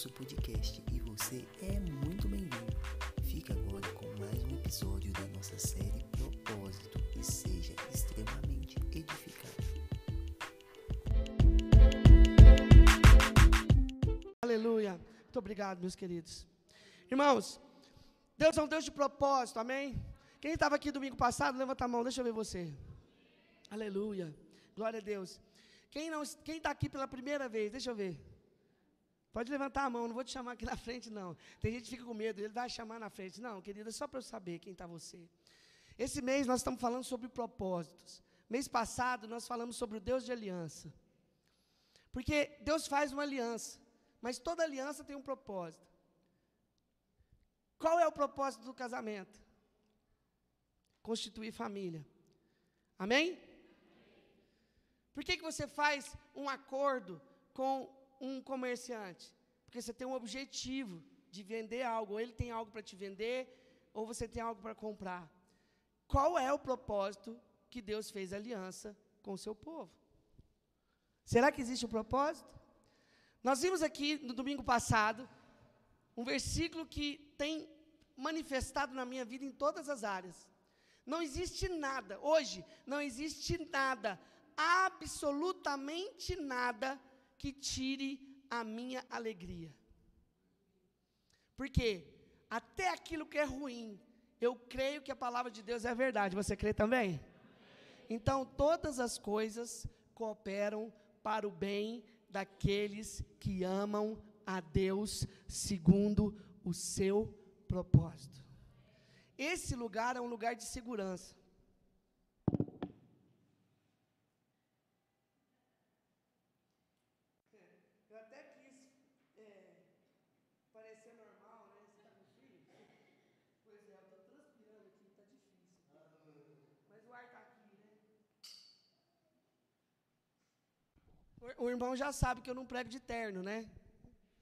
nosso podcast e você é muito bem-vindo. Fique agora com mais um episódio da nossa série Propósito e seja extremamente edificado. Aleluia. Muito obrigado, meus queridos. Irmãos, Deus é um Deus de propósito, amém? Quem estava aqui domingo passado, levanta a mão, deixa eu ver você. Aleluia. Glória a Deus. Quem está aqui pela primeira vez, deixa eu ver. Pode levantar a mão, não vou te chamar aqui na frente, não. Tem gente que fica com medo, ele vai chamar na frente. Não, querida, só para eu saber quem está você. Esse mês nós estamos falando sobre propósitos. Mês passado nós falamos sobre o Deus de aliança. Porque Deus faz uma aliança, mas toda aliança tem um propósito. Qual é o propósito do casamento? Constituir família. Amém? Por que, que você faz um acordo com um comerciante? Porque você tem um objetivo de vender algo, ou ele tem algo para te vender, ou você tem algo para comprar. Qual é o propósito que Deus fez aliança com o seu povo? Será que existe um propósito? Nós vimos aqui no domingo passado um versículo que tem manifestado na minha vida em todas as áreas. Não existe nada, hoje, não existe nada absolutamente nada que tire a minha alegria. Porque até aquilo que é ruim, eu creio que a palavra de Deus é verdade. Você crê também? Então, todas as coisas cooperam para o bem daqueles que amam a Deus segundo o seu propósito. Esse lugar é um lugar de segurança. O irmão já sabe que eu não prego de terno, né?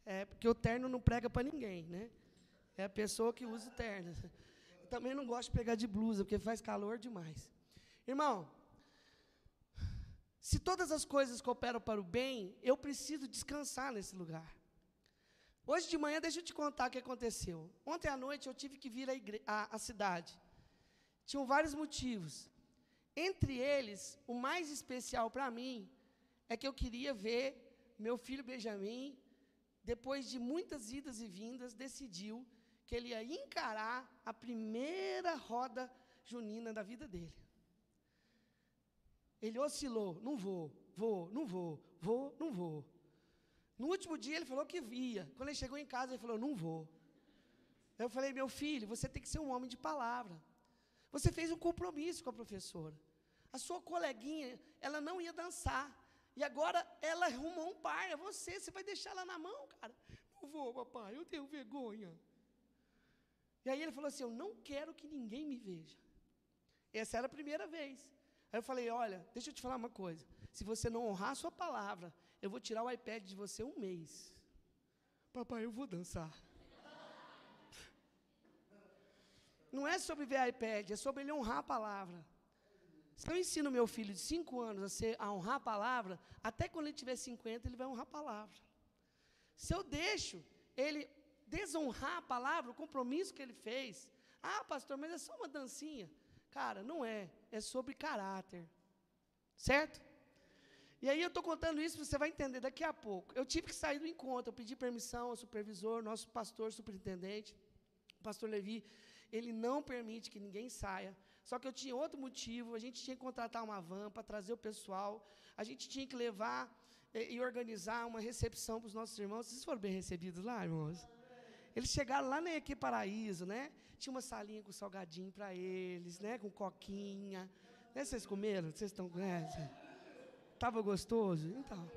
É, porque o terno não prega para ninguém, né? É a pessoa que usa o terno. Eu também não gosto de pregar de blusa, porque faz calor demais. Irmão, se todas as coisas cooperam para o bem, eu preciso descansar nesse lugar. Hoje de manhã, deixa eu te contar o que aconteceu. Ontem à noite eu tive que vir à, à, à cidade. Tinham vários motivos. Entre eles, o mais especial para mim é que eu queria ver meu filho Benjamin, depois de muitas idas e vindas, decidiu que ele ia encarar a primeira roda junina da vida dele. Ele oscilou, não vou, vou, não vou, vou, não vou. No último dia ele falou que via. Quando ele chegou em casa, ele falou, não vou. Eu falei, meu filho, você tem que ser um homem de palavra. Você fez um compromisso com a professora. A sua coleguinha, ela não ia dançar. E agora ela arrumou um par, é você, você vai deixar ela na mão, cara. Não vou, papai, eu tenho vergonha. E aí ele falou assim: Eu não quero que ninguém me veja. Essa era a primeira vez. Aí eu falei: Olha, deixa eu te falar uma coisa. Se você não honrar a sua palavra, eu vou tirar o iPad de você um mês. Papai, eu vou dançar. Não é sobre ver iPad, é sobre ele honrar a palavra. Se eu ensino meu filho de 5 anos a, ser, a honrar a palavra, até quando ele tiver 50, ele vai honrar a palavra. Se eu deixo ele desonrar a palavra, o compromisso que ele fez, ah, pastor, mas é só uma dancinha. Cara, não é. É sobre caráter. Certo? E aí eu estou contando isso, você vai entender daqui a pouco. Eu tive que sair do encontro, eu pedi permissão ao supervisor, nosso pastor, superintendente, o pastor Levi, ele não permite que ninguém saia. Só que eu tinha outro motivo, a gente tinha que contratar uma van para trazer o pessoal, a gente tinha que levar e, e organizar uma recepção para os nossos irmãos. Vocês foram bem recebidos lá, irmãos? Eles chegaram lá nem aqui Paraíso, né? Tinha uma salinha com salgadinho para eles, né? Com coquinha. Né? Vocês comeram? Vocês estão com? Tava gostoso? Então.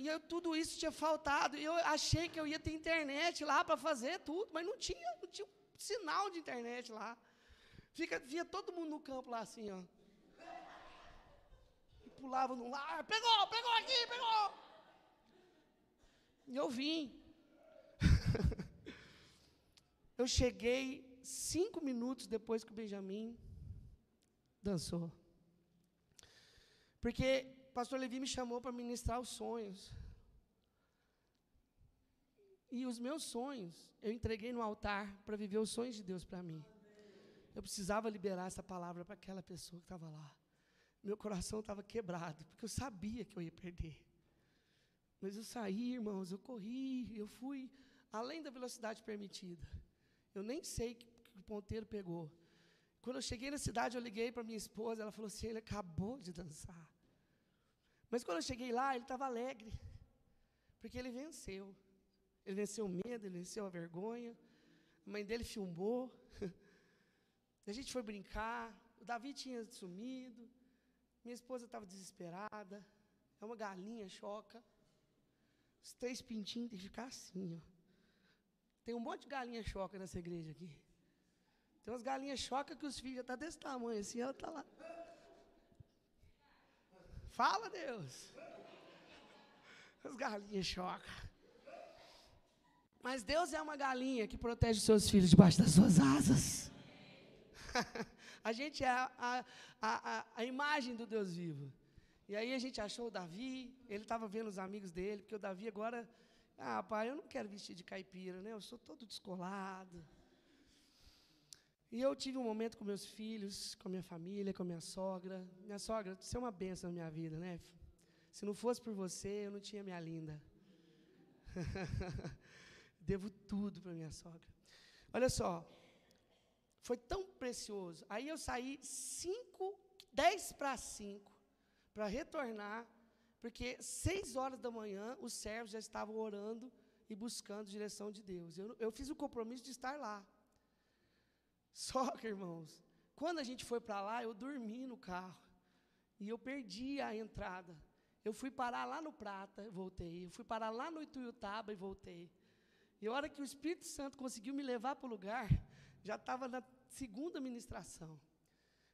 E eu, tudo isso tinha faltado. E eu achei que eu ia ter internet lá para fazer tudo, mas não tinha, não tinha sinal de internet lá. Fica, via todo mundo no campo lá assim, ó. E pulava no lar, pegou, pegou aqui, pegou. E eu vim. eu cheguei cinco minutos depois que o Benjamin dançou. Porque o pastor Levi me chamou para ministrar os sonhos. E os meus sonhos, eu entreguei no altar para viver os sonhos de Deus para mim. Eu precisava liberar essa palavra para aquela pessoa que estava lá. Meu coração estava quebrado, porque eu sabia que eu ia perder. Mas eu saí, irmãos, eu corri, eu fui além da velocidade permitida. Eu nem sei que, que o ponteiro pegou. Quando eu cheguei na cidade, eu liguei para minha esposa, ela falou assim: ele acabou de dançar. Mas quando eu cheguei lá, ele estava alegre, porque ele venceu. Ele venceu o medo, ele venceu a vergonha. A mãe dele filmou. A gente foi brincar. O Davi tinha sumido. Minha esposa estava desesperada. É uma galinha choca. Os três pintinhos tem que ficar assim, ó. Tem um monte de galinha choca nessa igreja aqui. Tem umas galinhas choca que os filhos já estão tá desse tamanho, assim, ela está lá. Fala, Deus. As galinhas choca. Mas Deus é uma galinha que protege os seus filhos debaixo das suas asas. a gente é a, a, a, a, imagem do Deus vivo. E aí a gente achou o Davi, ele estava vendo os amigos dele, porque o Davi agora, ah, pai, eu não quero vestir de caipira, né? Eu sou todo descolado. E eu tive um momento com meus filhos, com minha família, com minha sogra. Minha sogra, você é uma benção na minha vida, né? Se não fosse por você, eu não tinha minha linda. Devo tudo para minha sogra. Olha só, foi tão precioso. Aí eu saí cinco, dez para cinco, para retornar, porque seis horas da manhã os servos já estavam orando e buscando direção de Deus. Eu, eu fiz o compromisso de estar lá. Só que, irmãos, quando a gente foi para lá, eu dormi no carro. E eu perdi a entrada. Eu fui parar lá no Prata, voltei. Eu fui parar lá no Ituiutaba e voltei. E a hora que o Espírito Santo conseguiu me levar para o lugar, já estava na segunda ministração.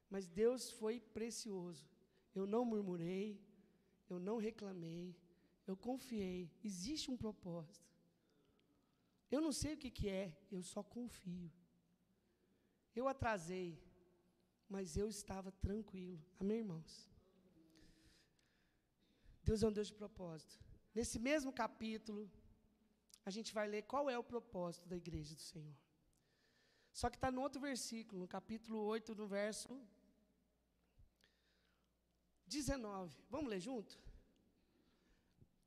Mas Deus foi precioso. Eu não murmurei, eu não reclamei, eu confiei. Existe um propósito. Eu não sei o que, que é, eu só confio. Eu atrasei, mas eu estava tranquilo. Amém, irmãos? Deus é um Deus de propósito. Nesse mesmo capítulo, a gente vai ler qual é o propósito da igreja do Senhor. Só que está no outro versículo, no capítulo 8, no verso 19. Vamos ler junto?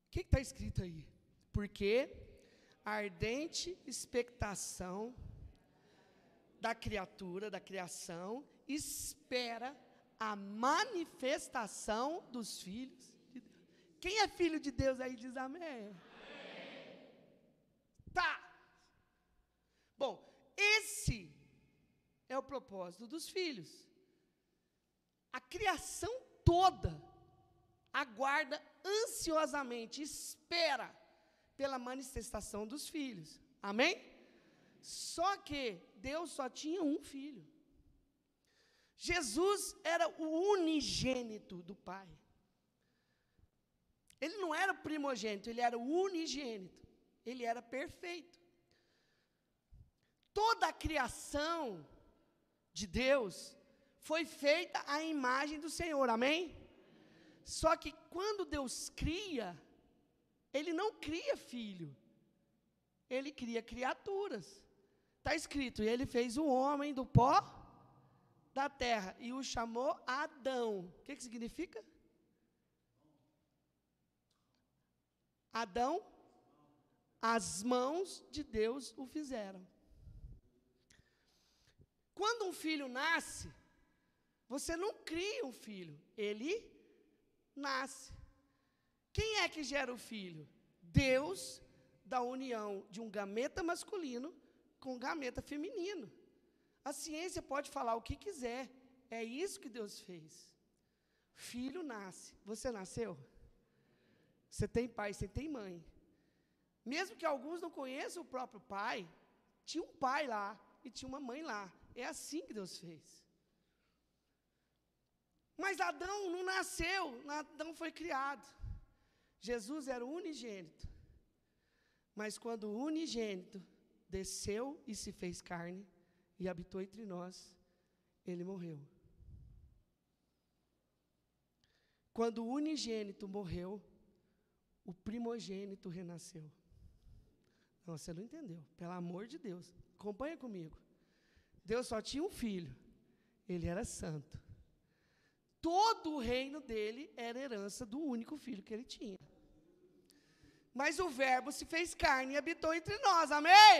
O que está escrito aí? Porque a ardente expectação da criatura, da criação, espera a manifestação dos filhos de Deus. Quem é filho de Deus aí diz amém. Tá. Bom, esse é o propósito dos filhos. A criação toda aguarda ansiosamente, espera pela manifestação dos filhos. Amém? Só que Deus só tinha um filho. Jesus era o unigênito do Pai. Ele não era primogênito, ele era o unigênito ele era perfeito. Toda a criação de Deus foi feita à imagem do Senhor, amém? Só que quando Deus cria, Ele não cria filho, Ele cria criaturas. Está escrito, e Ele fez o homem do pó da terra e o chamou Adão. O que, que significa? Adão as mãos de Deus o fizeram. Quando um filho nasce, você não cria um filho, ele nasce. Quem é que gera o filho? Deus da união de um gameta masculino com um gameta feminino. A ciência pode falar o que quiser, é isso que Deus fez. Filho nasce. Você nasceu? Você tem pai, você tem mãe. Mesmo que alguns não conheçam o próprio pai, tinha um pai lá e tinha uma mãe lá. É assim que Deus fez. Mas Adão não nasceu, Adão foi criado. Jesus era unigênito. Mas quando o unigênito desceu e se fez carne e habitou entre nós, ele morreu. Quando o unigênito morreu, o primogênito renasceu. Não, você não entendeu. Pelo amor de Deus. Acompanha comigo. Deus só tinha um filho. Ele era santo. Todo o reino dele era herança do único filho que ele tinha. Mas o Verbo se fez carne e habitou entre nós. Amém?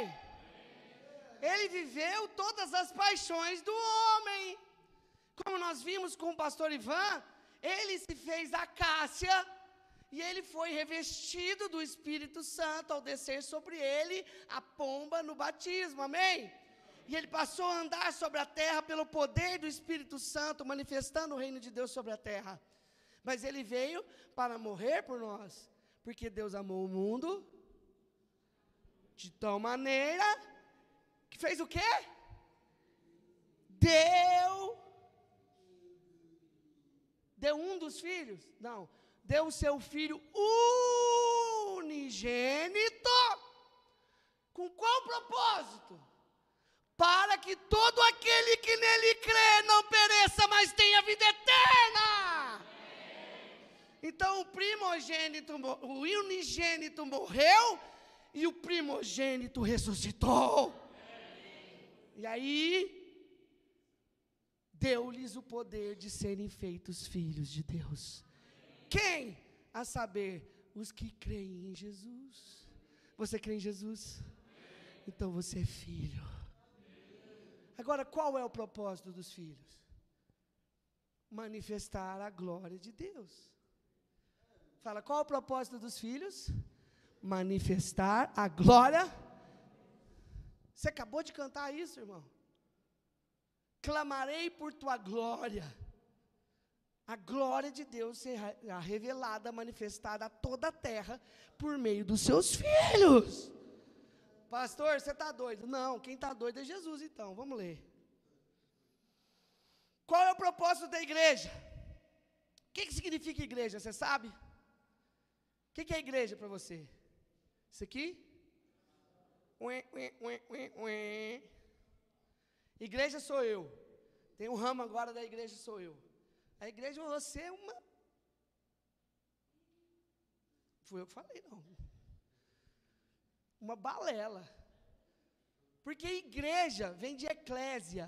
Ele viveu todas as paixões do homem. Como nós vimos com o pastor Ivan, ele se fez acácia e ele foi revestido do Espírito Santo ao descer sobre ele a pomba no batismo. Amém? E ele passou a andar sobre a terra pelo poder do Espírito Santo, manifestando o reino de Deus sobre a terra. Mas ele veio para morrer por nós, porque Deus amou o mundo de tal maneira que fez o quê? Deu deu um dos filhos? Não, deu o seu filho unigênito. Com qual propósito? Para que todo aquele que nele crê não pereça, mas tenha vida eterna. Então o primogênito, o unigênito morreu e o primogênito ressuscitou. E aí deu-lhes o poder de serem feitos filhos de Deus. Quem? A saber, os que creem em Jesus. Você crê em Jesus? Então você é filho. Agora, qual é o propósito dos filhos? Manifestar a glória de Deus. Fala, qual é o propósito dos filhos? Manifestar a glória. Você acabou de cantar isso, irmão? Clamarei por tua glória. A glória de Deus será revelada, manifestada a toda a terra por meio dos seus filhos. Pastor, você está doido? Não, quem está doido é Jesus, então. Vamos ler. Qual é o propósito da igreja? O que, que significa igreja? Você sabe? O que, que é igreja para você? Isso aqui? Ué, ué, ué. Igreja sou eu. Tem um ramo agora da igreja sou eu. A igreja você é uma. Fui eu que falei, não uma balela. Porque igreja vem de eclésia.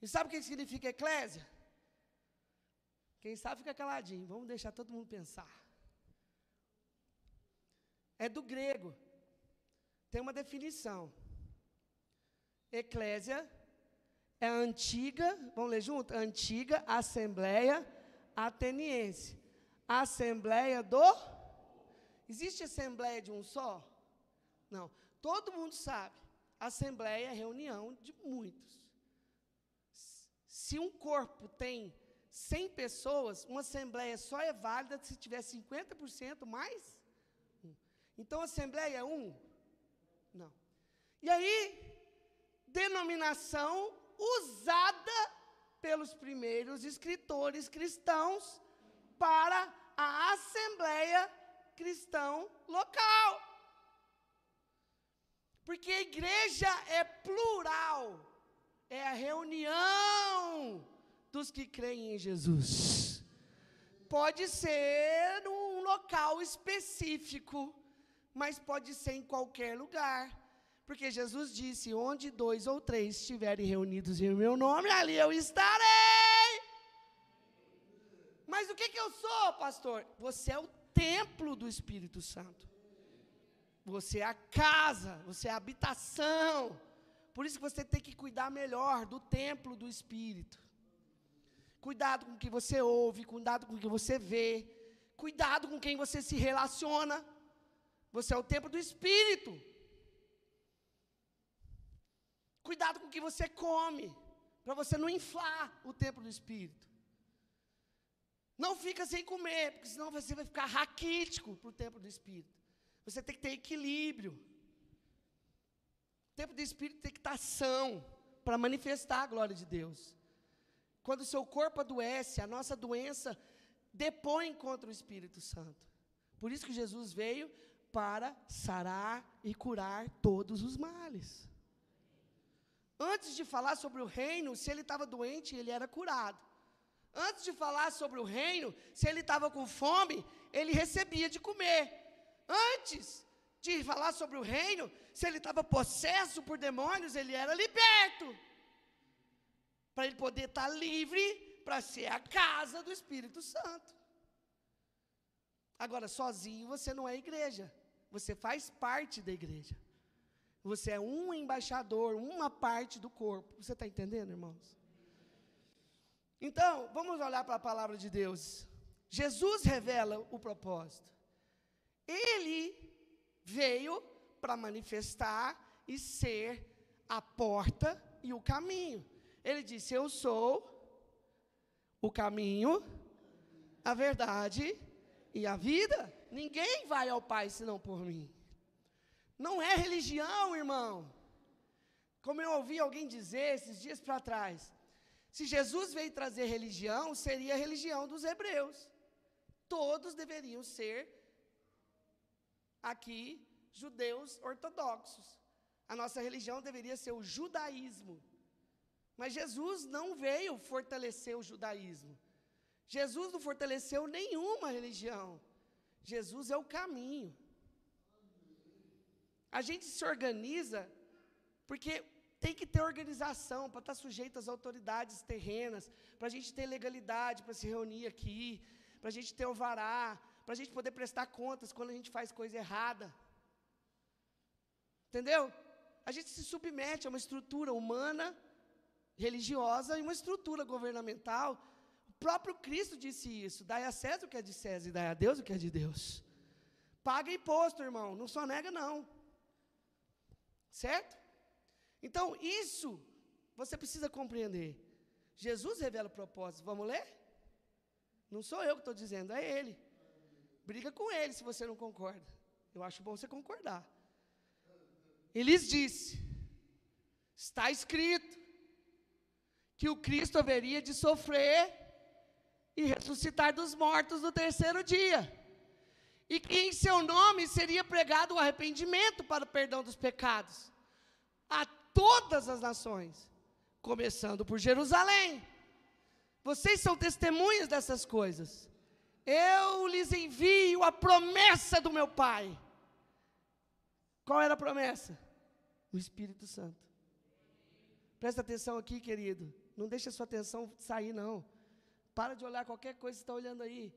E sabe o que significa eclésia? Quem sabe fica caladinho. Vamos deixar todo mundo pensar. É do grego. Tem uma definição. Eclésia é a antiga, vamos ler junto? Antiga Assembleia Ateniense. Assembleia do. Existe assembleia de um só? Não. Todo mundo sabe. Assembleia é reunião de muitos. Se um corpo tem 100 pessoas, uma assembleia só é válida se tiver 50% mais. Então, assembleia é um? Não. E aí, denominação usada pelos primeiros escritores cristãos para a assembleia cristão local. Porque a igreja é plural, é a reunião dos que creem em Jesus. Pode ser num local específico, mas pode ser em qualquer lugar. Porque Jesus disse: onde dois ou três estiverem reunidos em meu nome, ali eu estarei. Mas o que, que eu sou, pastor? Você é o templo do Espírito Santo. Você é a casa, você é a habitação. Por isso que você tem que cuidar melhor do templo do Espírito. Cuidado com o que você ouve, cuidado com o que você vê, cuidado com quem você se relaciona. Você é o templo do Espírito. Cuidado com o que você come, para você não inflar o templo do Espírito. Não fica sem comer, porque senão você vai ficar raquítico para o templo do Espírito. Você tem que ter equilíbrio. O tempo do Espírito tem que estar ação para manifestar a glória de Deus. Quando o seu corpo adoece, a nossa doença depõe contra o Espírito Santo. Por isso que Jesus veio para sarar e curar todos os males. Antes de falar sobre o reino, se ele estava doente, ele era curado. Antes de falar sobre o reino, se ele estava com fome, ele recebia de comer. Antes de falar sobre o reino, se ele estava possesso por demônios, ele era liberto. Para ele poder estar livre para ser a casa do Espírito Santo. Agora, sozinho você não é igreja. Você faz parte da igreja. Você é um embaixador, uma parte do corpo. Você está entendendo, irmãos? Então, vamos olhar para a palavra de Deus. Jesus revela o propósito. Ele veio para manifestar e ser a porta e o caminho. Ele disse: Eu sou o caminho, a verdade e a vida. Ninguém vai ao Pai senão por mim. Não é religião, irmão. Como eu ouvi alguém dizer esses dias para trás, se Jesus veio trazer religião, seria a religião dos hebreus. Todos deveriam ser aqui judeus ortodoxos. A nossa religião deveria ser o judaísmo. Mas Jesus não veio fortalecer o judaísmo. Jesus não fortaleceu nenhuma religião. Jesus é o caminho. A gente se organiza porque tem que ter organização para estar sujeito às autoridades terrenas, para a gente ter legalidade para se reunir aqui, para a gente ter o vará, para a gente poder prestar contas quando a gente faz coisa errada. Entendeu? A gente se submete a uma estrutura humana, religiosa e uma estrutura governamental. O próprio Cristo disse isso: dai a César o que é de César e dai a Deus o que é de Deus. Paga imposto, irmão, não só nega, não. Certo? Então, isso você precisa compreender. Jesus revela o propósito. Vamos ler? Não sou eu que estou dizendo, é Ele. Briga com Ele se você não concorda. Eu acho bom você concordar. E lhes disse: Está escrito que o Cristo haveria de sofrer e ressuscitar dos mortos no terceiro dia, e que em seu nome seria pregado o arrependimento para o perdão dos pecados a todas as nações, começando por Jerusalém. Vocês são testemunhas dessas coisas. Eu lhes envio a promessa do meu Pai. Qual era a promessa? O Espírito Santo. Presta atenção aqui, querido. Não deixe a sua atenção sair, não. Para de olhar qualquer coisa que está olhando aí.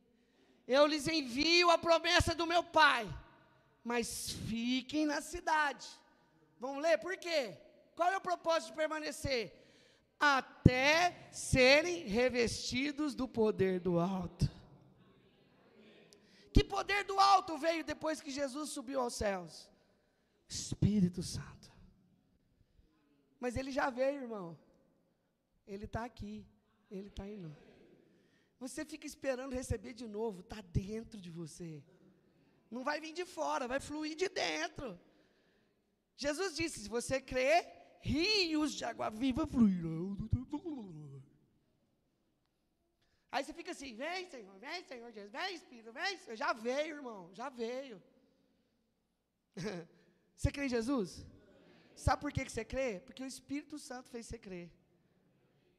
Eu lhes envio a promessa do meu Pai, mas fiquem na cidade. Vamos ler por quê? Qual é o propósito de permanecer? Até serem revestidos do poder do alto. Que poder do alto veio depois que Jesus subiu aos céus? Espírito Santo. Mas ele já veio, irmão. Ele está aqui. Ele está indo. Você fica esperando receber de novo, está dentro de você. Não vai vir de fora, vai fluir de dentro. Jesus disse: se você crer, rios de água viva fluirão. Aí você fica assim: vem, Senhor, vem, Senhor Jesus, vem, Espírito, vem. Senhor. Já veio, irmão, já veio. você crê em Jesus? Sabe por que, que você crê? Porque o Espírito Santo fez você crer.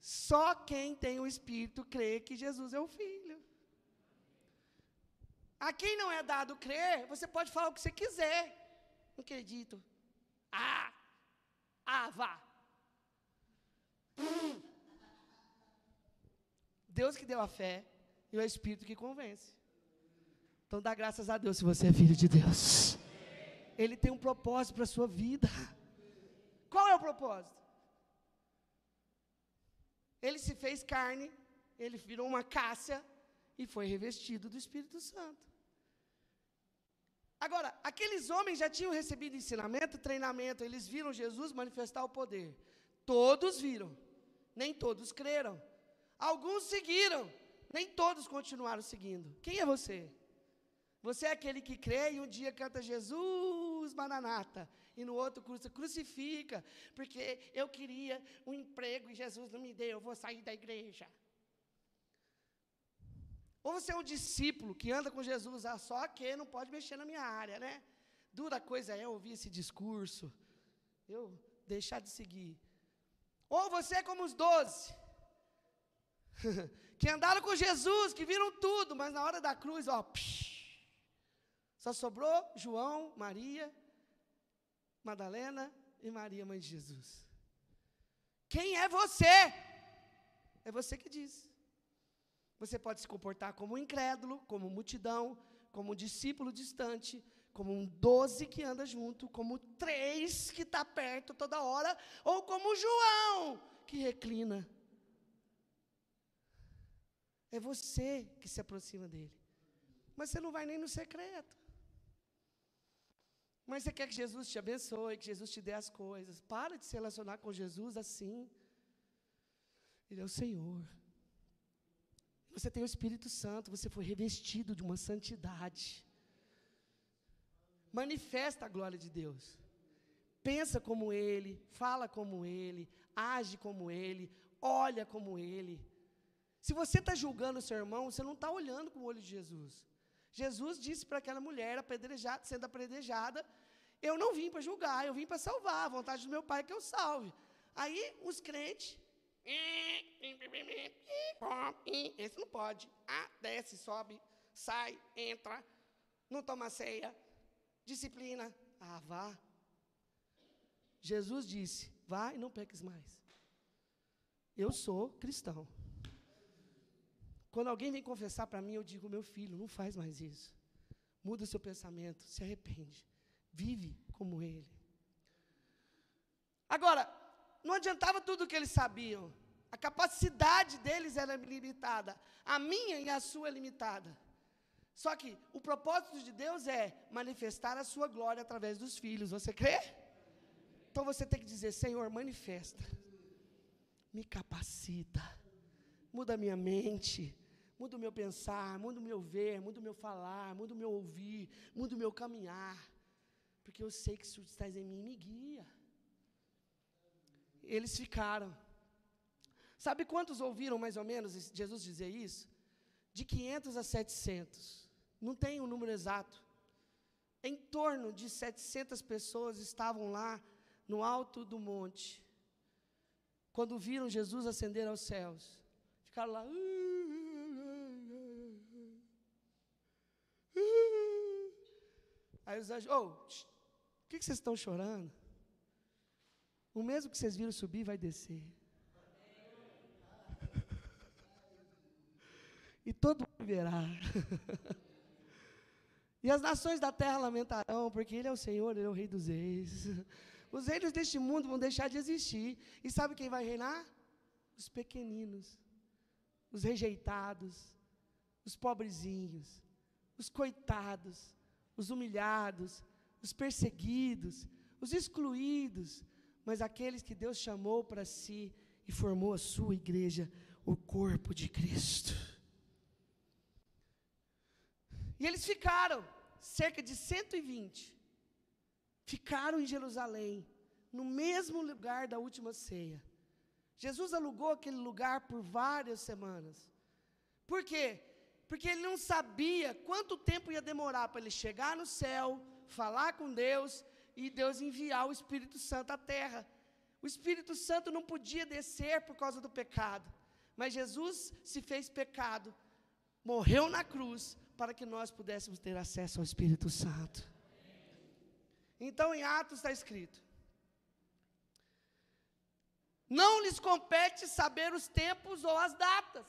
Só quem tem o Espírito crê que Jesus é o Filho. A quem não é dado crer, você pode falar o que você quiser. Não acredito. Ah! Ah, vá! Hum. Deus que deu a fé e o Espírito que convence. Então dá graças a Deus se você é filho de Deus. Ele tem um propósito para a sua vida. Qual é o propósito? Ele se fez carne, ele virou uma cássia e foi revestido do Espírito Santo. Agora, aqueles homens já tinham recebido ensinamento, treinamento, eles viram Jesus manifestar o poder. Todos viram, nem todos creram. Alguns seguiram, nem todos continuaram seguindo. Quem é você? Você é aquele que crê e um dia canta Jesus, Maranata, e no outro cruza, crucifica, porque eu queria um emprego e Jesus não me deu, eu vou sair da igreja. Ou você é um discípulo que anda com Jesus, ah, só que não pode mexer na minha área, né? Dura coisa é ouvir esse discurso, eu deixar de seguir. Ou você é como os doze, que andaram com Jesus, que viram tudo, mas na hora da cruz, ó, psh, Só sobrou João, Maria, Madalena e Maria, mãe de Jesus. Quem é você? É você que diz. Você pode se comportar como um incrédulo, como multidão, como um discípulo distante, como um doze que anda junto, como três que está perto toda hora, ou como João que reclina. É você que se aproxima dele. Mas você não vai nem no secreto. Mas você quer que Jesus te abençoe, que Jesus te dê as coisas. Para de se relacionar com Jesus assim. Ele é o Senhor. Você tem o Espírito Santo, você foi revestido de uma santidade. Manifesta a glória de Deus. Pensa como Ele, fala como Ele, age como Ele, olha como Ele. Se você está julgando o seu irmão, você não está olhando com o olho de Jesus. Jesus disse para aquela mulher apedrejada, sendo apedrejada, eu não vim para julgar, eu vim para salvar, a vontade do meu pai é que eu salve. Aí os crentes, esse não pode. Ah, desce, sobe, sai, entra, não toma ceia, disciplina. Ah, vá. Jesus disse: vá e não peques mais. Eu sou cristão. Quando alguém vem confessar para mim, eu digo: meu filho, não faz mais isso. Muda o seu pensamento, se arrepende. Vive como ele. Agora, não adiantava tudo o que eles sabiam. A capacidade deles era limitada. A minha e a sua é limitada. Só que o propósito de Deus é manifestar a sua glória através dos filhos. Você crê? Então você tem que dizer: Senhor, manifesta. Me capacita. Muda a minha mente. Muda o meu pensar, muda o meu ver, muda o meu falar, muda o meu ouvir, muda o meu caminhar. Porque eu sei que se tu estás em mim, me guia. Eles ficaram. Sabe quantos ouviram mais ou menos Jesus dizer isso? De 500 a 700. Não tem um número exato. Em torno de 700 pessoas estavam lá no alto do monte. Quando viram Jesus ascender aos céus. Ficaram lá. Aí os anjos, oh, o que, que vocês estão chorando? O mesmo que vocês viram subir vai descer. e todo mundo verá. e as nações da terra lamentarão, porque Ele é o Senhor, Ele é o Rei dos Reis. Os reinos deste mundo vão deixar de existir. E sabe quem vai reinar? Os pequeninos, os rejeitados, os pobrezinhos, os coitados, os humilhados, os perseguidos, os excluídos, mas aqueles que Deus chamou para si e formou a sua igreja, o corpo de Cristo. E eles ficaram, cerca de 120, ficaram em Jerusalém, no mesmo lugar da última ceia. Jesus alugou aquele lugar por várias semanas. Por quê? Porque ele não sabia quanto tempo ia demorar para ele chegar no céu, falar com Deus e Deus enviar o Espírito Santo à terra. O Espírito Santo não podia descer por causa do pecado, mas Jesus se fez pecado, morreu na cruz para que nós pudéssemos ter acesso ao Espírito Santo. Então em Atos está escrito: Não lhes compete saber os tempos ou as datas,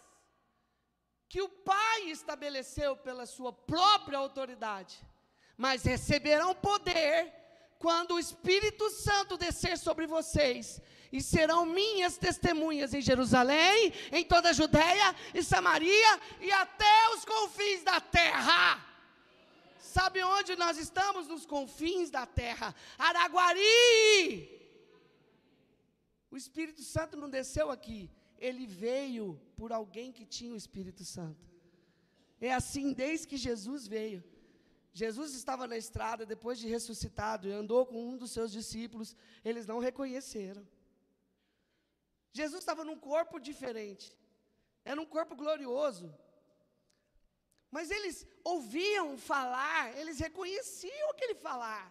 que o Pai estabeleceu pela sua própria autoridade mas receberão poder quando o Espírito Santo descer sobre vocês, e serão minhas testemunhas em Jerusalém, em toda a Judéia e Samaria e até os confins da terra. Sabe onde nós estamos? Nos confins da terra. Araguari! O Espírito Santo não desceu aqui, ele veio por alguém que tinha o Espírito Santo. É assim desde que Jesus veio. Jesus estava na estrada depois de ressuscitado e andou com um dos seus discípulos, eles não reconheceram. Jesus estava num corpo diferente, era um corpo glorioso. Mas eles ouviam falar, eles reconheciam aquele falar,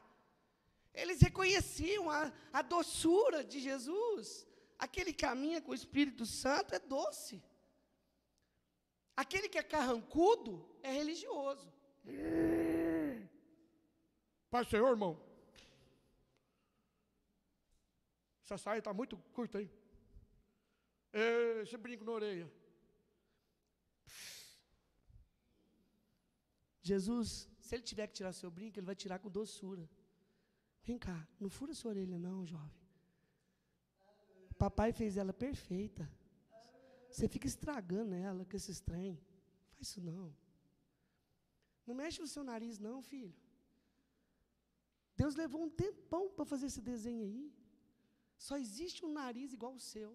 eles reconheciam a, a doçura de Jesus. Aquele que caminha com o Espírito Santo é doce. Aquele que é carrancudo é religioso. Pai Senhor, irmão. Essa saia está muito curta, hein? Esse brinco na orelha. Jesus, se ele tiver que tirar seu brinco, ele vai tirar com doçura. Vem cá, não fura sua orelha, não, jovem. Papai fez ela perfeita. Você fica estragando ela com esse trem. Faz isso não. Não mexe no seu nariz, não, filho. Deus levou um tempão para fazer esse desenho aí. Só existe um nariz igual o seu.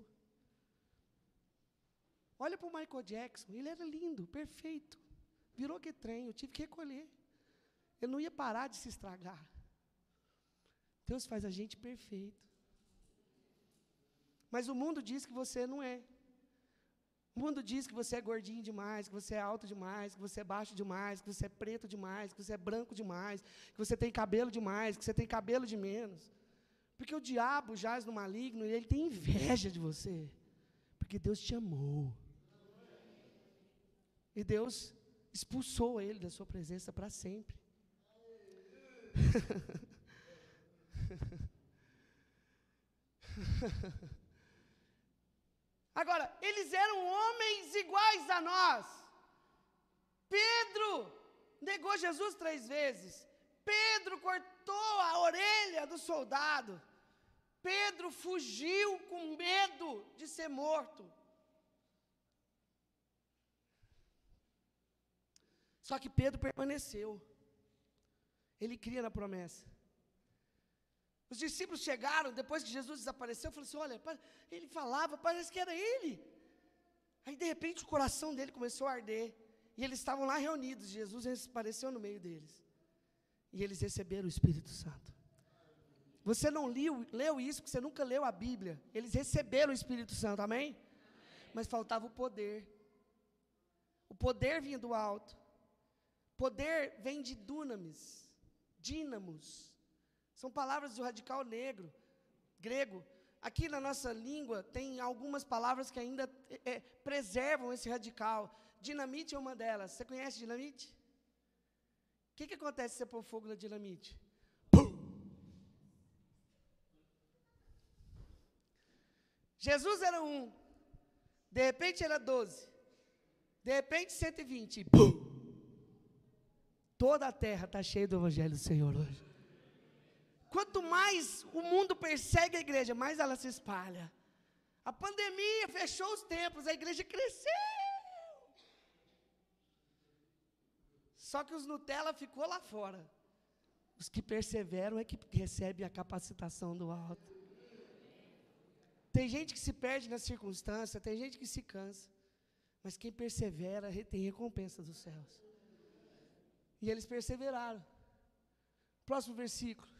Olha para o Michael Jackson, ele era lindo, perfeito. Virou que trem, eu tive que recolher. Ele não ia parar de se estragar. Deus faz a gente perfeito. Mas o mundo diz que você não é. O mundo diz que você é gordinho demais, que você é alto demais, que você é baixo demais, que você é preto demais, que você é branco demais, que você tem cabelo demais, que você tem cabelo de menos. Porque o diabo jaz no maligno e ele tem inveja de você. Porque Deus te amou. E Deus expulsou ele da sua presença para sempre. Agora, eles eram homens iguais a nós. Pedro negou Jesus três vezes. Pedro cortou a orelha do soldado. Pedro fugiu com medo de ser morto. Só que Pedro permaneceu. Ele cria na promessa. Os discípulos chegaram, depois que Jesus desapareceu, falaram assim: olha, ele falava, parece que era ele. Aí de repente o coração dele começou a arder. E eles estavam lá reunidos. Jesus apareceu no meio deles. E eles receberam o Espírito Santo. Você não leu, leu isso porque você nunca leu a Bíblia. Eles receberam o Espírito Santo, amém? amém? Mas faltava o poder. O poder vinha do alto. Poder vem de dunamis, dínamos. São palavras do radical negro, grego. Aqui na nossa língua tem algumas palavras que ainda é, preservam esse radical. Dinamite é uma delas. Você conhece dinamite? O que, que acontece se você pôr fogo na dinamite? Jesus era um, de repente era doze, de repente 120. Pum! Toda a terra está cheia do Evangelho do Senhor hoje. Quanto mais o mundo persegue a igreja, mais ela se espalha. A pandemia fechou os templos, a igreja cresceu. Só que os Nutella ficou lá fora. Os que perseveram é que recebem a capacitação do alto. Tem gente que se perde na circunstância, tem gente que se cansa. Mas quem persevera tem recompensa dos céus. E eles perseveraram. Próximo versículo.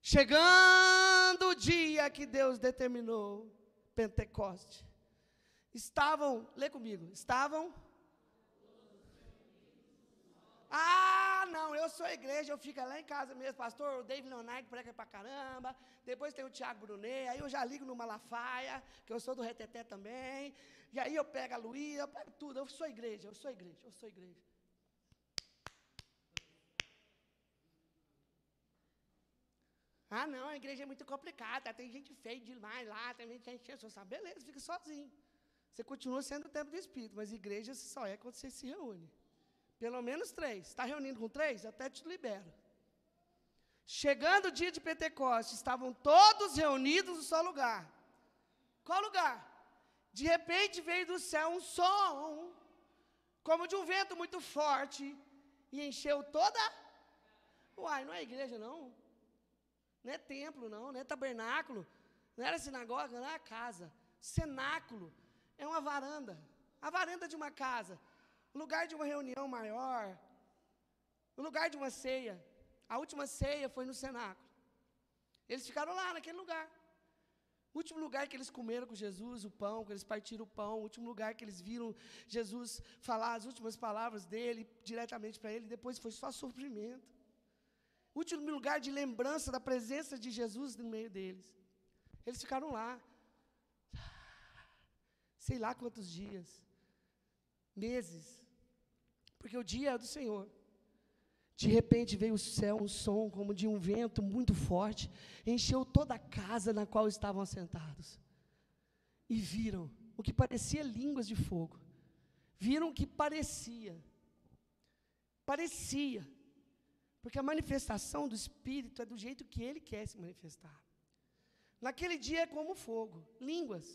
Chegando o dia que Deus determinou, Pentecoste. Estavam, lê comigo, estavam. Ah, não, eu sou igreja, eu fico lá em casa mesmo, pastor, o David Leonardo prega pra caramba, depois tem o Tiago Brunet, aí eu já ligo no Malafaia, que eu sou do Reteté também, e aí eu pego a Luísa, eu pego tudo, eu sou igreja, eu sou igreja, eu sou igreja. Ah, não, a igreja é muito complicada, tem gente feia demais lá, tem gente que enche sabe? Beleza, fica sozinho. Você continua sendo o templo do Espírito, mas igreja só é quando você se reúne. Pelo menos três. Está reunindo com três? Até te libero. Chegando o dia de Pentecostes, estavam todos reunidos no só lugar. Qual lugar? De repente veio do céu um som, como de um vento muito forte, e encheu toda. Uai, não é igreja não? Não é templo, não, não é tabernáculo, não era sinagoga, não é casa. Cenáculo é uma varanda, a varanda de uma casa, o lugar de uma reunião maior, o lugar de uma ceia. A última ceia foi no cenáculo. Eles ficaram lá, naquele lugar. O último lugar que eles comeram com Jesus, o pão, que eles partiram o pão, o último lugar que eles viram Jesus falar as últimas palavras dele diretamente para ele, depois foi só sofrimento último lugar de lembrança da presença de Jesus no meio deles. Eles ficaram lá, sei lá quantos dias, meses, porque o dia é do Senhor. De repente veio o céu um som como de um vento muito forte, encheu toda a casa na qual estavam assentados. E viram o que parecia línguas de fogo. Viram o que parecia. Parecia. Porque a manifestação do Espírito é do jeito que ele quer se manifestar. Naquele dia é como fogo, línguas.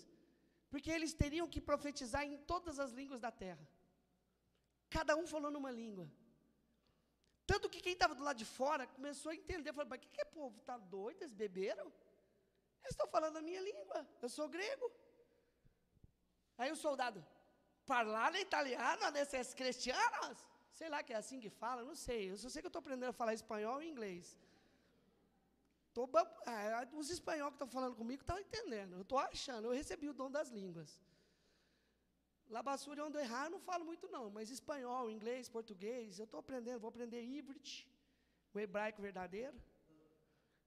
Porque eles teriam que profetizar em todas as línguas da terra. Cada um falando uma língua. Tanto que quem estava do lado de fora começou a entender, falou, mas o que, que é povo? Está doido? Eles beberam? Eles estão falando a minha língua, eu sou grego. Aí o soldado, parlare italiano nesses cristianos? Sei lá que é assim que fala, não sei. Eu só sei que eu estou aprendendo a falar espanhol e inglês. Tô, é, os espanhóis que estão falando comigo estão entendendo. Eu estou achando, eu recebi o dom das línguas. Labassura é onde errar, eu não falo muito não, mas espanhol, inglês, português, eu estou aprendendo, vou aprender híbrido, o hebraico verdadeiro.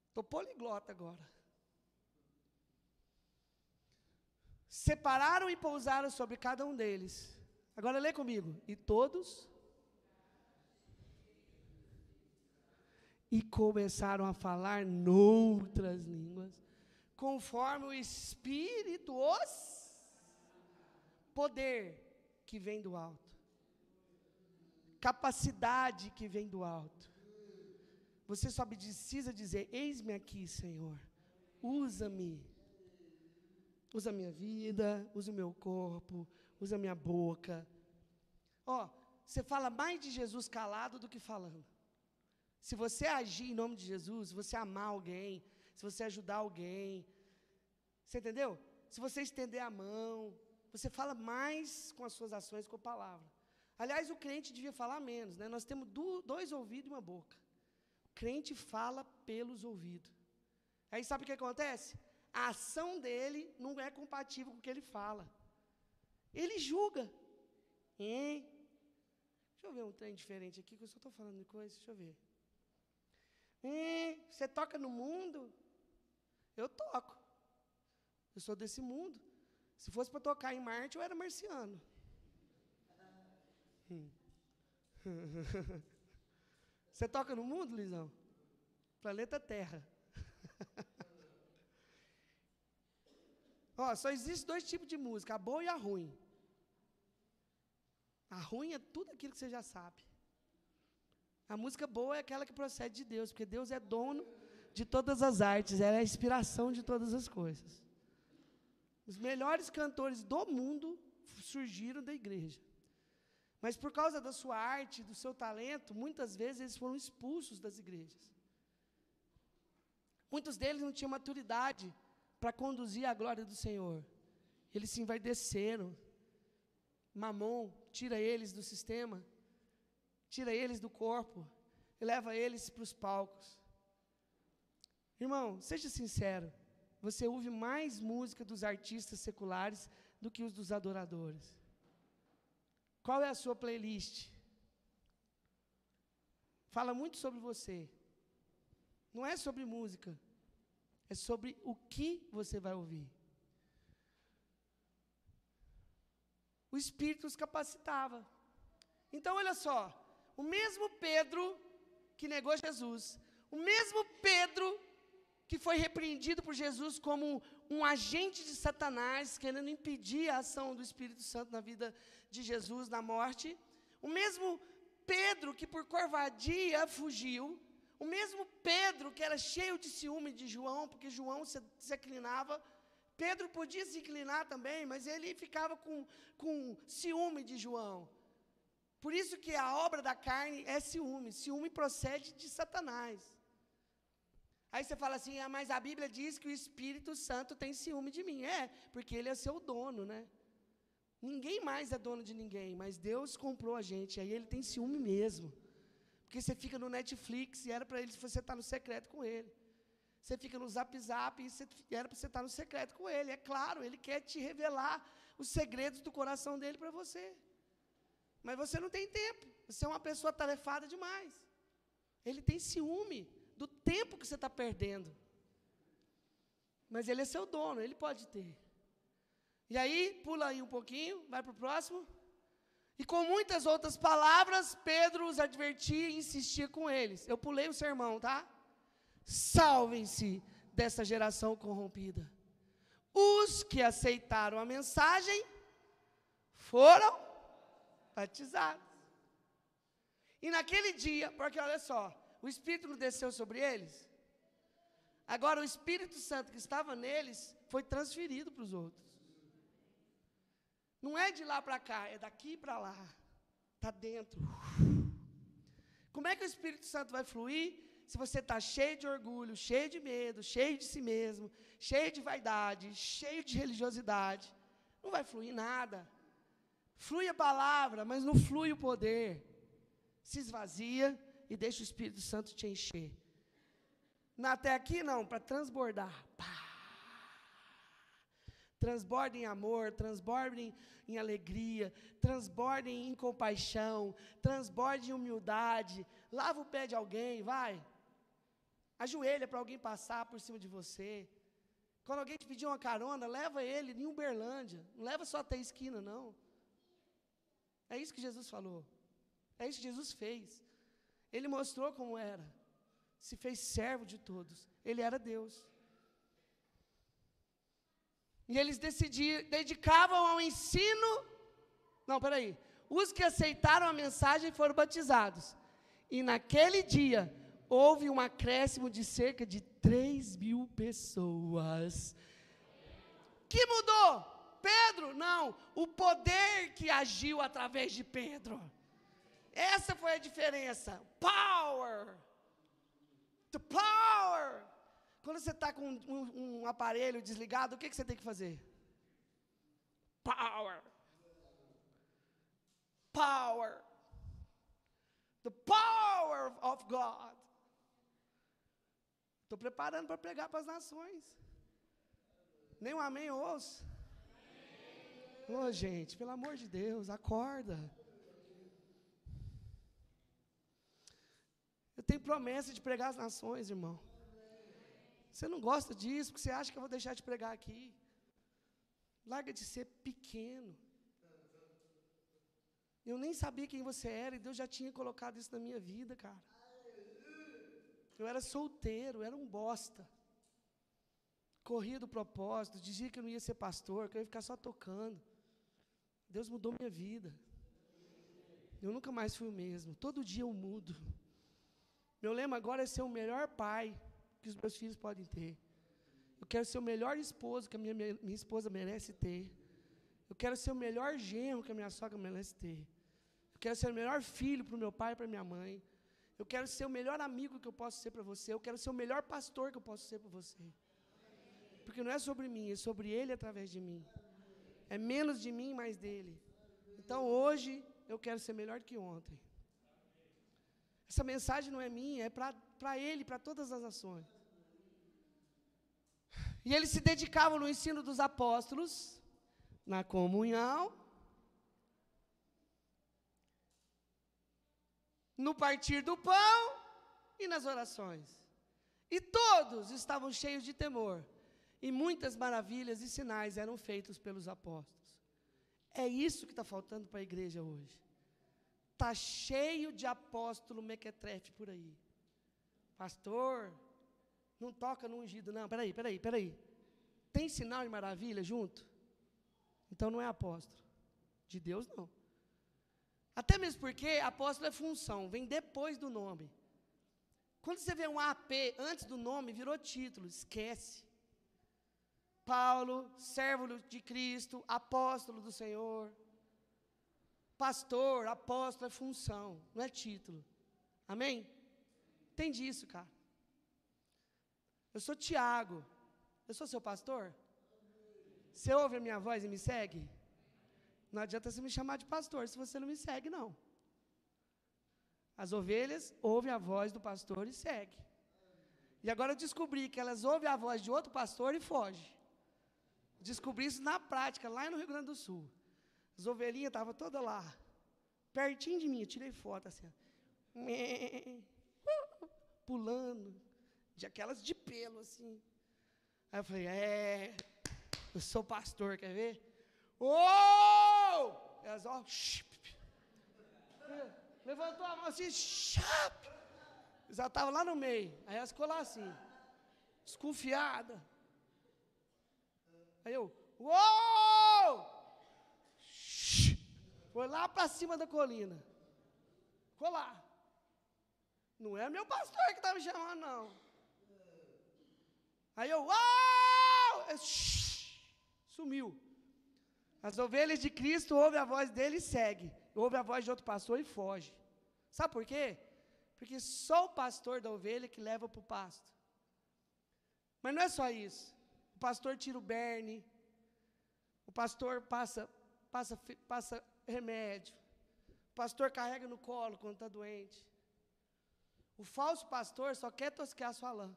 Estou poliglota agora. Separaram e pousaram sobre cada um deles. Agora lê comigo. E todos e começaram a falar noutras línguas, conforme o Espírito os poder que vem do alto, capacidade que vem do alto. Você só precisa dizer: Eis-me aqui, Senhor, usa-me. Usa a minha vida, usa o meu corpo, usa a minha boca. Ó, oh, você fala mais de Jesus calado do que falando. Se você agir em nome de Jesus, se você amar alguém, se você ajudar alguém, você entendeu? Se você estender a mão, você fala mais com as suas ações com a palavra. Aliás, o crente devia falar menos, né? Nós temos dois ouvidos e uma boca. O crente fala pelos ouvidos. Aí sabe o que acontece? A ação dele não é compatível com o que ele fala. Ele julga. Hein? Deixa eu ver um trem diferente aqui, que eu só estou falando de coisa. Deixa eu ver. Hein? Você toca no mundo? Eu toco. Eu sou desse mundo. Se fosse para tocar em Marte, eu era marciano. Hum. Você toca no mundo, Lisão? Planeta Terra. Ó, só existe dois tipos de música, a boa e a ruim. A ruim é tudo aquilo que você já sabe. A música boa é aquela que procede de Deus, porque Deus é dono de todas as artes, ela é a inspiração de todas as coisas. Os melhores cantores do mundo surgiram da igreja. Mas por causa da sua arte, do seu talento, muitas vezes eles foram expulsos das igrejas. Muitos deles não tinham maturidade para conduzir a glória do Senhor. Eles se envaideceram. Mamon tira eles do sistema, tira eles do corpo e leva eles para os palcos. Irmão, seja sincero você ouve mais música dos artistas seculares do que os dos adoradores. Qual é a sua playlist? Fala muito sobre você. Não é sobre música, é sobre o que você vai ouvir. O Espírito os capacitava. Então, olha só: o mesmo Pedro que negou Jesus, o mesmo Pedro que foi repreendido por Jesus como um agente de Satanás, querendo impedir a ação do Espírito Santo na vida de Jesus, na morte. O mesmo Pedro que por covardia fugiu. O mesmo Pedro que era cheio de ciúme de João, porque João se, se inclinava. Pedro podia se inclinar também, mas ele ficava com, com ciúme de João. Por isso que a obra da carne é ciúme. Ciúme procede de Satanás. Aí você fala assim, ah, mas a Bíblia diz que o Espírito Santo tem ciúme de mim. É, porque ele é seu dono, né? Ninguém mais é dono de ninguém, mas Deus comprou a gente, aí ele tem ciúme mesmo. Porque você fica no Netflix e era para ele você estar tá no secreto com ele. Você fica no Zap Zap e era para você estar tá no secreto com ele. É claro, ele quer te revelar os segredos do coração dele para você. Mas você não tem tempo. Você é uma pessoa tarefada demais. Ele tem ciúme do tempo que você está perdendo. Mas ele é seu dono, ele pode ter. E aí, pula aí um pouquinho, vai para o próximo. E com muitas outras palavras, Pedro os advertia e insistia com eles. Eu pulei o sermão, tá? Salvem-se dessa geração corrompida. Os que aceitaram a mensagem foram batizados. E naquele dia, porque olha só, o Espírito não desceu sobre eles. Agora, o Espírito Santo que estava neles foi transferido para os outros. Não é de lá para cá, é daqui para lá. Está dentro. Como é que o Espírito Santo vai fluir se você está cheio de orgulho, cheio de medo, cheio de si mesmo, cheio de vaidade, cheio de religiosidade? Não vai fluir nada. Flui a palavra, mas não flui o poder. Se esvazia e deixa o Espírito Santo te encher. Até aqui não, para transbordar. Pá. Transbordem em amor, transbordem em alegria, transbordem em compaixão, transbordem em humildade. Lava o pé de alguém, vai. Ajoelha para alguém passar por cima de você. Quando alguém te pedir uma carona, leva ele em Uberlândia. Não leva só até a esquina, não. É isso que Jesus falou. É isso que Jesus fez. Ele mostrou como era. Se fez servo de todos. Ele era Deus. E eles decidiram, dedicavam ao ensino. Não, peraí. Os que aceitaram a mensagem foram batizados. E naquele dia houve um acréscimo de cerca de 3 mil pessoas. Que mudou? Pedro? Não. O poder que agiu através de Pedro. Essa foi a diferença. Power. The power. Quando você está com um, um, aparelho desligado, o que, que você tem que fazer? Power. Power. The power of God. Estou preparando para pregar para as nações. Nem um amém ouço. Ô, oh, gente, pelo amor de Deus, acorda. Eu tenho promessa de pregar as nações, irmão. Você não gosta disso, porque você acha que eu vou deixar de pregar aqui. Larga de ser pequeno. Eu nem sabia quem você era e Deus já tinha colocado isso na minha vida, cara. Eu era solteiro, era um bosta. Corria do propósito, dizia que eu não ia ser pastor, que eu ia ficar só tocando. Deus mudou minha vida. Eu nunca mais fui o mesmo. Todo dia eu mudo. Meu lema agora é ser o melhor pai que os meus filhos podem ter. Eu quero ser o melhor esposo que a minha, minha esposa merece ter. Eu quero ser o melhor genro que a minha sogra merece ter. Eu quero ser o melhor filho para o meu pai e para minha mãe. Eu quero ser o melhor amigo que eu posso ser para você. Eu quero ser o melhor pastor que eu posso ser para você. Porque não é sobre mim, é sobre ele através de mim. É menos de mim, mais dele. Então hoje eu quero ser melhor que ontem. Essa mensagem não é minha, é para ele, para todas as nações. E eles se dedicavam no ensino dos apóstolos, na comunhão, no partir do pão e nas orações. E todos estavam cheios de temor, e muitas maravilhas e sinais eram feitos pelos apóstolos. É isso que está faltando para a igreja hoje. Está cheio de apóstolo mequetrefe por aí. Pastor, não toca no ungido, não. Peraí, peraí, peraí. Tem sinal de maravilha junto? Então não é apóstolo. De Deus, não. Até mesmo porque apóstolo é função, vem depois do nome. Quando você vê um AP antes do nome, virou título, esquece. Paulo, servo de Cristo, apóstolo do Senhor. Pastor, apóstolo é função, não é título. Amém? Entende isso, cara. Eu sou Tiago. Eu sou seu pastor? Você ouve a minha voz e me segue? Não adianta você me chamar de pastor se você não me segue, não. As ovelhas ouvem a voz do pastor e seguem. E agora eu descobri que elas ouvem a voz de outro pastor e fogem. Descobri isso na prática, lá no Rio Grande do Sul. As ovelhinhas estavam todas lá, pertinho de mim, eu tirei foto assim, pulando, de aquelas de pelo assim. Aí eu falei, é, eu sou pastor, quer ver? Oh! Elas, ó, levantou a mão assim, chap! Já estava lá no meio. Aí ela ficou lá assim, desconfiada. Aí eu, uou! Foi lá para cima da colina. Ficou lá. Não é meu pastor que está me chamando, não. Aí eu, uau! Eu, sumiu. As ovelhas de Cristo ouvem a voz dele e segue. Ouve a voz de outro pastor e foge. Sabe por quê? Porque só o pastor da ovelha que leva para o pasto. Mas não é só isso. O pastor tira o berne. O pastor passa, passa, passa remédio. O pastor carrega no colo quando está doente. O falso pastor só quer tosquear a sua lã.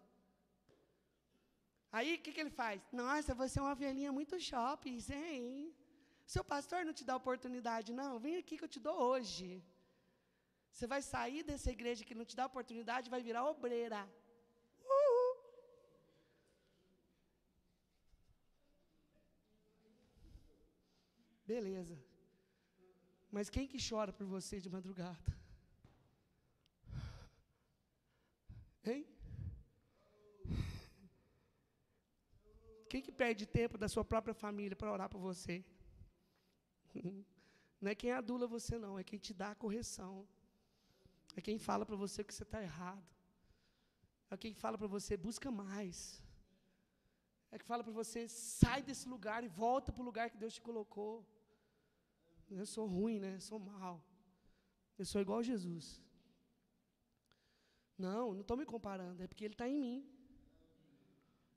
Aí o que, que ele faz? Nossa, você é uma ovelhinha muito shopping, hein? Seu pastor não te dá oportunidade, não. Vem aqui que eu te dou hoje. Você vai sair dessa igreja que não te dá oportunidade e vai virar obreira. Beleza. Mas quem que chora por você de madrugada? Hein? Quem que perde tempo da sua própria família para orar por você? Não é quem adula você, não, é quem te dá a correção. É quem fala para você que você está errado. É quem fala para você, busca mais. É que fala para você, sai desse lugar e volta para o lugar que Deus te colocou. Eu sou ruim, né? Eu sou mal. Eu sou igual a Jesus. Não, não estou me comparando, é porque Ele está em mim.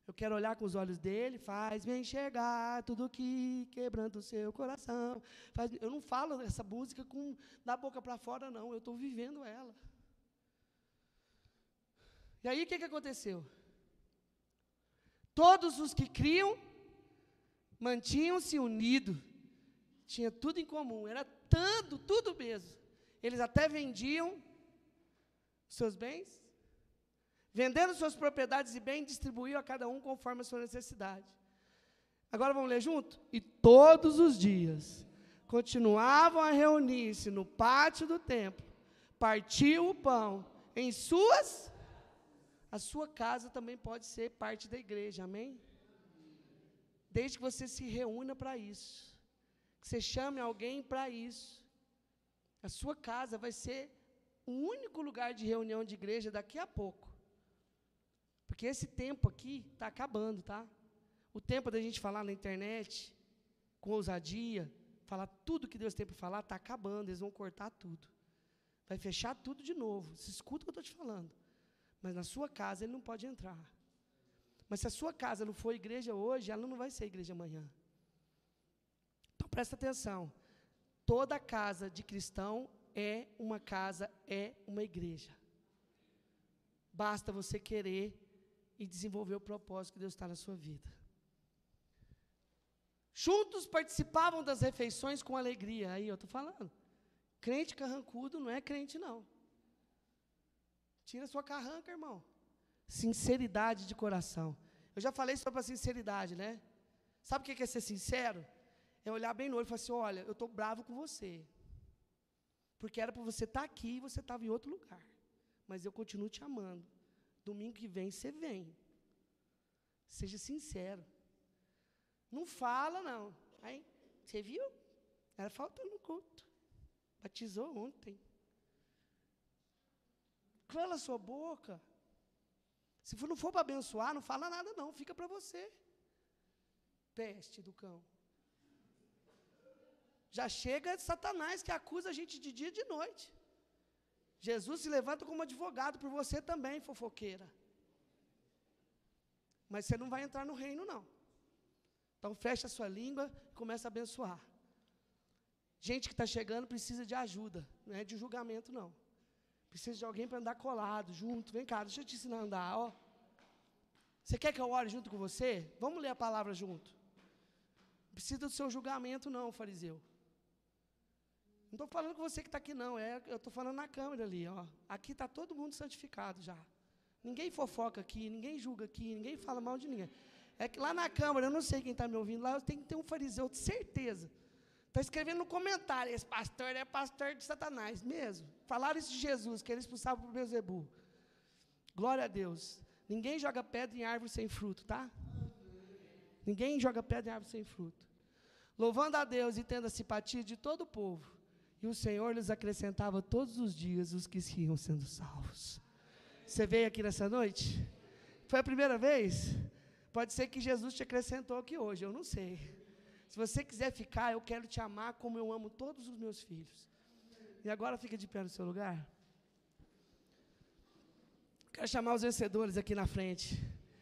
Eu quero olhar com os olhos dele, faz-me enxergar tudo que quebrando o seu coração. Faz, eu não falo essa música com da boca para fora, não. Eu estou vivendo ela. E aí o que, que aconteceu? Todos os que criam mantinham-se unidos. Tinha tudo em comum, era tanto, tudo mesmo. Eles até vendiam seus bens Vendendo suas propriedades e bens, distribuiu a cada um conforme a sua necessidade. Agora vamos ler junto? E todos os dias continuavam a reunir-se no pátio do templo, partiam o pão em suas. A sua casa também pode ser parte da igreja, amém? Desde que você se reúna para isso, que você chame alguém para isso. A sua casa vai ser o único lugar de reunião de igreja daqui a pouco. Porque esse tempo aqui está acabando, tá? O tempo da gente falar na internet, com ousadia, falar tudo que Deus tem para falar, está acabando, eles vão cortar tudo. Vai fechar tudo de novo. Se escuta o que eu estou te falando. Mas na sua casa ele não pode entrar. Mas se a sua casa não for igreja hoje, ela não vai ser igreja amanhã. Presta atenção. Toda casa de cristão é uma casa, é uma igreja. Basta você querer e desenvolver o propósito que Deus está na sua vida. Juntos participavam das refeições com alegria. Aí eu estou falando. Crente carrancudo não é crente, não. Tira sua carranca, irmão. Sinceridade de coração. Eu já falei sobre a sinceridade, né? Sabe o que é ser sincero? É olhar bem no olho e falar assim: olha, eu estou bravo com você. Porque era para você estar tá aqui e você estava em outro lugar. Mas eu continuo te amando. Domingo que vem você vem. Seja sincero. Não fala, não. Aí, você viu? Era faltando no culto. Batizou ontem. Cala sua boca. Se não for para abençoar, não fala nada, não. Fica para você. Peste do cão. Já chega Satanás que acusa a gente de dia e de noite. Jesus se levanta como advogado por você também, fofoqueira. Mas você não vai entrar no reino, não. Então fecha a sua língua e começa a abençoar. Gente que está chegando precisa de ajuda, não é de julgamento, não. Precisa de alguém para andar colado, junto. Vem cá, deixa eu te ensinar a andar, ó. Você quer que eu ore junto com você? Vamos ler a palavra junto. Não precisa do seu julgamento, não, fariseu. Não estou falando com você que está aqui, não. É, eu estou falando na câmera ali. Ó. Aqui está todo mundo santificado já. Ninguém fofoca aqui, ninguém julga aqui, ninguém fala mal de ninguém. É que lá na câmara, eu não sei quem está me ouvindo, lá tem que ter um fariseu, certeza. Está escrevendo no comentário, esse pastor é pastor de Satanás, mesmo. Falaram isso de Jesus, que ele expulsava o Beuzebu. Glória a Deus. Ninguém joga pedra em árvore sem fruto, tá? Ninguém joga pedra em árvore sem fruto. Louvando a Deus e tendo a simpatia de todo o povo. E o Senhor lhes acrescentava todos os dias os que iam sendo salvos. Você veio aqui nessa noite? Foi a primeira vez? Pode ser que Jesus te acrescentou aqui hoje, eu não sei. Se você quiser ficar, eu quero te amar como eu amo todos os meus filhos. E agora fica de pé no seu lugar. Quero chamar os vencedores aqui na frente.